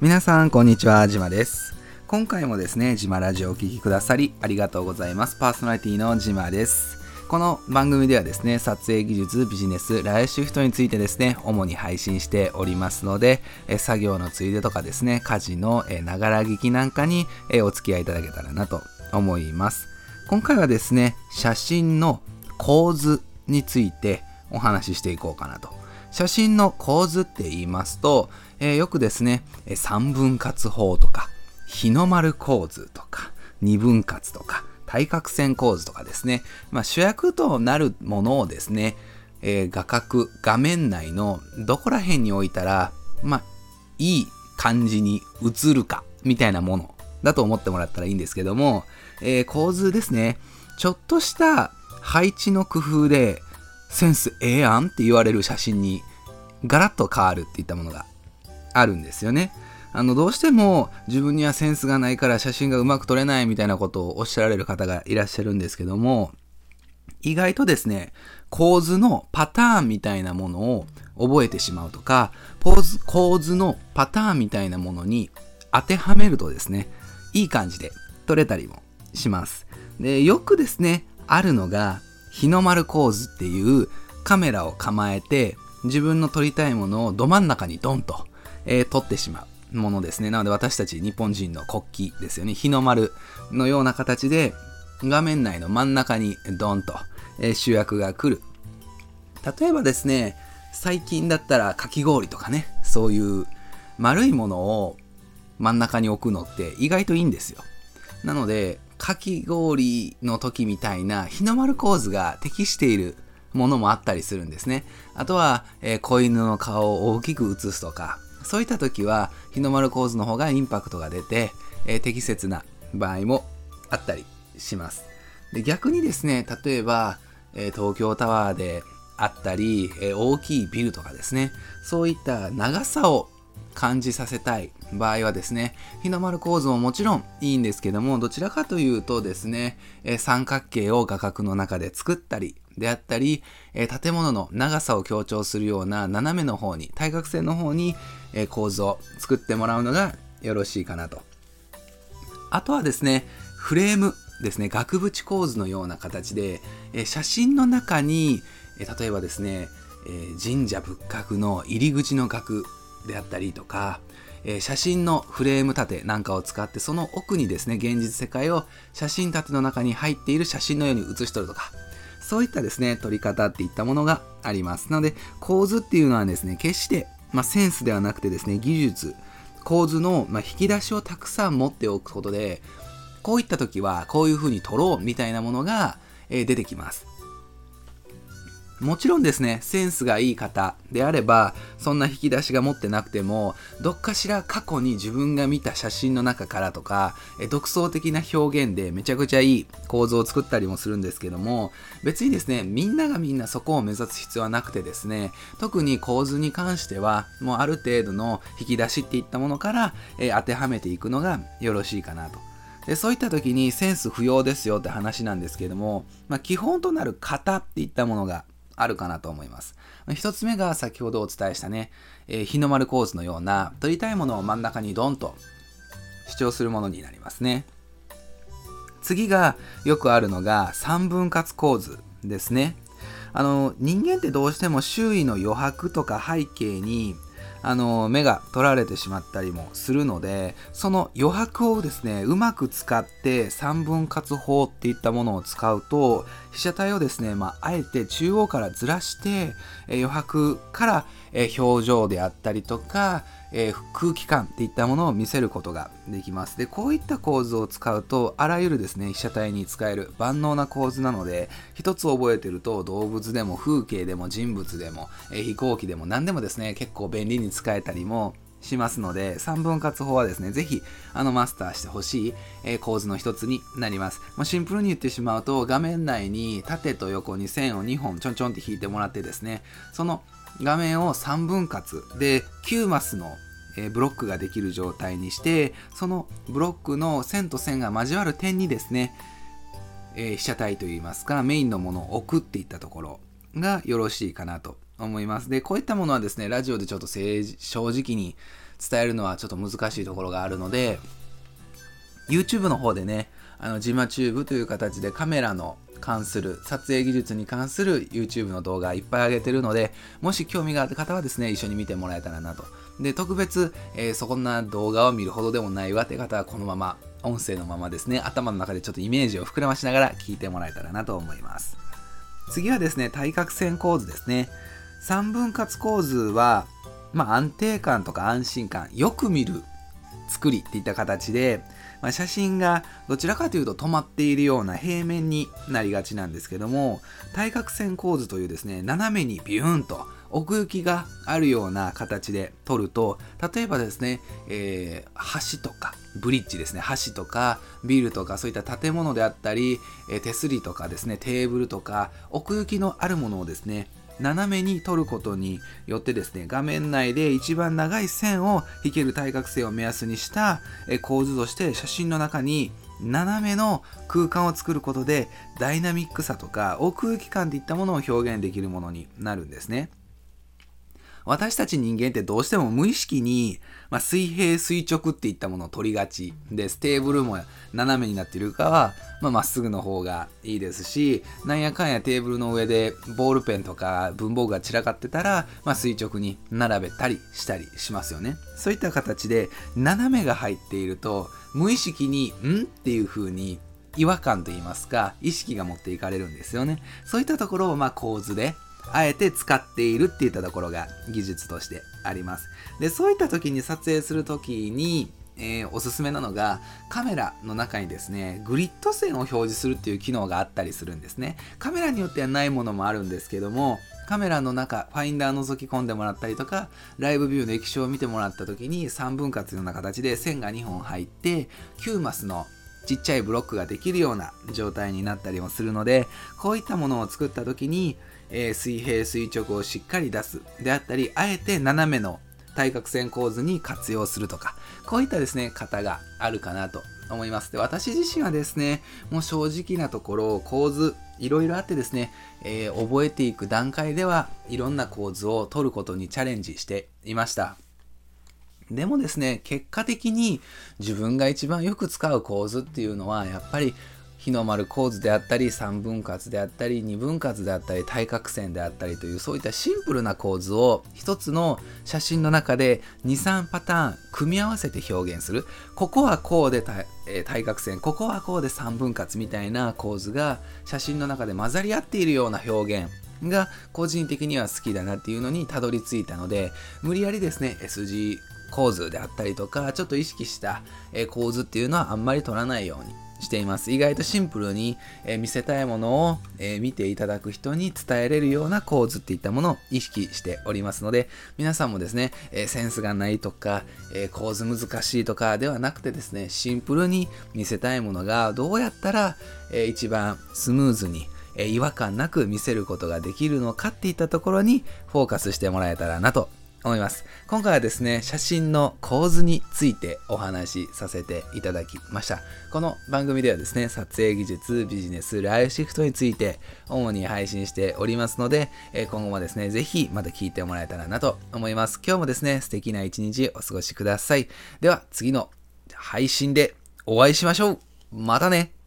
皆さんこんにちは。じまです。今回もですねじまラジオをお聴きくださりありがとうございます。パーソナリティのじまです。この番組ではですね撮影技術ビジネスライフシフトについてですね主に配信しておりますので作業のついでとかですね家事のながら聞きなんかにお付き合いいただけたらなと思います。今回はですね写真の構図についてお話ししていこうかなと写真の構図って言いますと、えー、よくですね、三分割法とか、日の丸構図とか、二分割とか、対角線構図とかですね、まあ、主役となるものをですね、えー、画角、画面内のどこら辺に置いたら、まあ、いい感じに映るか、みたいなものだと思ってもらったらいいんですけども、えー、構図ですね、ちょっとした配置の工夫で、センスええやんって言われる写真にガラッと変わるっていったものがあるんですよね。あのどうしても自分にはセンスがないから写真がうまく撮れないみたいなことをおっしゃられる方がいらっしゃるんですけども意外とですね構図のパターンみたいなものを覚えてしまうとか構図構図のパターンみたいなものに当てはめるとですねいい感じで撮れたりもしますでよくですねあるのが日の丸構図っていうカメラを構えて自分の撮りたいものをど真ん中にドンと、えー、撮ってしまうものですね。なので私たち日本人の国旗ですよね。日の丸のような形で画面内の真ん中にドンと、えー、主役が来る。例えばですね、最近だったらかき氷とかね、そういう丸いものを真ん中に置くのって意外といいんですよ。なので、かき氷の時みたいな日の丸構図が適しているものもあったりするんですね。あとは、えー、子犬の顔を大きく写すとか、そういった時は日の丸構図の方がインパクトが出て、えー、適切な場合もあったりします。で逆にですね、例えば、えー、東京タワーであったり、え大きいビルとかですね、そういった長さを感じさせたい場合はですね、日の丸構図ももちろんいいんですけども、どちらかというとですね、え三角形を画角の中で作ったり、であったり、え、建物の長さを強調するような斜めの方に、対角線の方に、え、構図を作ってもらうのがよろしいかなと。あとはですね、フレームですね、額縁構図のような形で、え、写真の中に、え例えばですね、え神社仏閣の入り口の額であったりとか、えー、写真のフレーム立てなんかを使ってその奥にですね現実世界を写真立ての中に入っている写真のように写し取るとかそういったですね、取り方っていったものがあります。なので、構図っていうのはですね、決して、まあ、センスではなくてですね、技術、構図の、まあ、引き出しをたくさん持っておくことで、こういった時はこういう風に撮ろうみたいなものが、えー、出てきます。もちろんですね、センスがいい方であれば、そんな引き出しが持ってなくても、どっかしら過去に自分が見た写真の中からとか、え独創的な表現でめちゃくちゃいい構造を作ったりもするんですけども、別にですね、みんながみんなそこを目指す必要はなくてですね、特に構図に関しては、もうある程度の引き出しっていったものから、え当てはめていくのがよろしいかなと。でそういった時にセンス不要ですよって話なんですけども、まあ、基本となる型っていったものがあるかなと思います。一つ目が先ほどお伝えしたね、えー、日の丸構図のような撮りたいものを真ん中にドンと主張するものになりますね。次がよくあるのが三分割構図ですね。あの人間ってどうしても周囲の余白とか背景にあの目が取られてしまったりもするのでその余白をですねうまく使って三分割法っていったものを使うと被写体をですね、まあ、あえて中央からずらして、え余白から、え表情であったりとか、え空気感っていったものを見せることができます。で、こういった構図を使うと、あらゆるですね、被写体に使える万能な構図なので、一つ覚えてると動物でも風景でも人物でも、え飛行機でも何でもですね、結構便利に使えたりもしますので、3分割法はですね、ぜひ、あの、マスターしてほしい、えー、構図の一つになります。まあ、シンプルに言ってしまうと、画面内に縦と横に線を2本ちょんちょんって引いてもらってですね、その画面を3分割で9マスのブロックができる状態にしてそのブロックの線と線が交わる点にですね、えー、被写体といいますかメインのものを置くっていったところがよろしいかなと思います。で、こういったものはですね、ラジオでちょっと正直に伝えるのはちょっと難しいところがあるので YouTube の方でねあのジマチューブという形でカメラの関する撮影技術に関する YouTube の動画いっぱい上げてるのでもし興味がある方はですね一緒に見てもらえたらなと。で特別、えー、そんな動画を見るほどでもないわって方はこのまま音声のままですね頭の中でちょっとイメージを膨らましながら聞いてもらえたらなと思います。次はですね対角線構図ですね。3分割構図は、まあ、安定感とか安心感よく見る作りっていった形でまあ、写真がどちらかというと止まっているような平面になりがちなんですけども対角線構図というですね斜めにビューンと奥行きがあるような形で撮ると例えばですね、えー、橋とかブリッジですね橋とかビルとかそういった建物であったり、え、手すりとかですねテーブルとか奥行きのあるものをですね斜めに取ることによってですね、画面内で一番長い線を引ける対角線を目安にした構図として写真の中に斜めの空間を作ることでダイナミックさとか奥行き感といったものを表現できるものになるんですね。私たち人間ってどうしても無意識に、まあ、水平垂直っていったものを取りがちです。テーブルも斜めになっているかは、まあ、っすぐの方がいいですし、なんやかんやテーブルの上でボールペンとか文房具が散らかってたら、まあ、垂直に並べたりしたりしますよね。そういった形で斜めが入っていると、無意識に、んっていう風に違和感と言いますか、意識が持っていかれるんですよね。そういったところを、ま、構図で、あえて使っているっていったところが技術としてあります。で、そういった時に撮影する時に、えー、おすすめなのがカメラの中にですねグリッド線を表示するっていう機能があったりするんですねカメラによってはないものもあるんですけどもカメラの中ファインダー覗き込んでもらったりとかライブビューの液晶を見てもらった時に3分割のような形で線が2本入って9マスのちっちゃいブロックができるような状態になったりもするのでこういったものを作った時にえー、水平垂直をしっかり出す。であったりあえて斜めの対角線構図に活用するとか。こういったですね方があるかなと思います。で私自身はですねもう正直なところ構図いろいろあってですね、えー、覚えていく段階ではいろんな構図を取ることにチャレンジしていました。でもですね結果的に自分が一番よく使う構図っていうのはやっぱり日の丸構図であったり3分割であったり2分割であったり対角線であったりというそういったシンプルな構図を一つの写真の中で23パターン組み合わせて表現する。ここはこうで対角線ここはこうで3分割みたいな構図が写真の中で混ざり合っているような表現が個人的には好きだなっていうのにたどり着いたので無理やりですね S g 構図であったりとかちょっと意識した構図っていうのはあんまり取らないようにしています。意外とシンプルに、えー、見せたいものを、えー、見ていただく人に伝えれるような構図っていったものを意識しておりますので、皆さんもですね、えー、センスがないとか、え構図難しいとかではなくてですね、シンプルに見せたいものがどうやったら、え一番スムーズに、え違和感なく見せることができるのかっていったところにフォーカスしてもらえたらなと思います。今回はですね、写真の構図についてお話しさせていただきました。この番組ではですね、撮影技術、ビジネス、ライフシフトについて主に配信しておりますので、今後もですね、ぜひまた聞いてもらえたらなと思います。今日もですね、素敵な一日お過ごしください。では、次の配信でお会いしましょう。またね